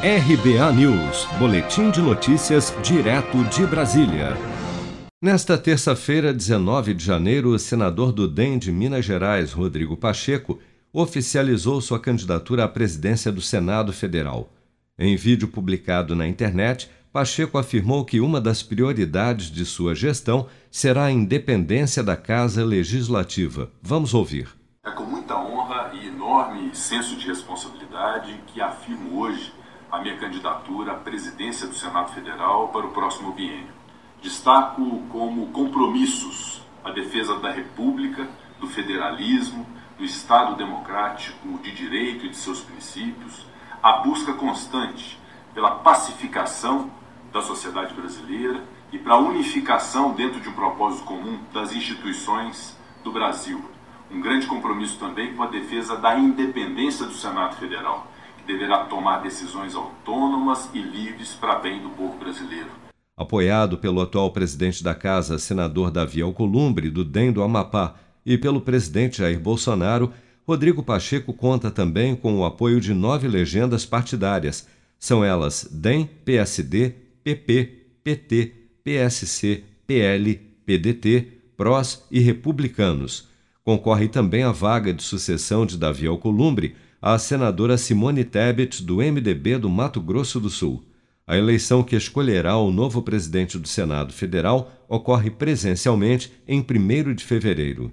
RBA News, Boletim de Notícias, direto de Brasília. Nesta terça-feira, 19 de janeiro, o senador do DEM de Minas Gerais, Rodrigo Pacheco, oficializou sua candidatura à presidência do Senado Federal. Em vídeo publicado na internet, Pacheco afirmou que uma das prioridades de sua gestão será a independência da Casa Legislativa. Vamos ouvir. É com muita honra e enorme senso de responsabilidade que afirmo hoje a minha candidatura à presidência do Senado Federal para o próximo biênio. Destaco como compromissos a defesa da República, do federalismo, do Estado democrático de direito e de seus princípios, a busca constante pela pacificação da sociedade brasileira e para a unificação dentro de um propósito comum das instituições do Brasil. Um grande compromisso também com a defesa da independência do Senado Federal deverá tomar decisões autônomas e livres para bem do povo brasileiro. Apoiado pelo atual presidente da Casa, senador Davi Alcolumbre, do DEM do Amapá, e pelo presidente Jair Bolsonaro, Rodrigo Pacheco conta também com o apoio de nove legendas partidárias. São elas DEM, PSD, PP, PT, PSC, PL, PDT, PROS e Republicanos. Concorre também a vaga de sucessão de Davi Alcolumbre, a senadora Simone Tebet, do MDB do Mato Grosso do Sul. A eleição que escolherá o novo presidente do Senado Federal ocorre presencialmente em 1 de fevereiro.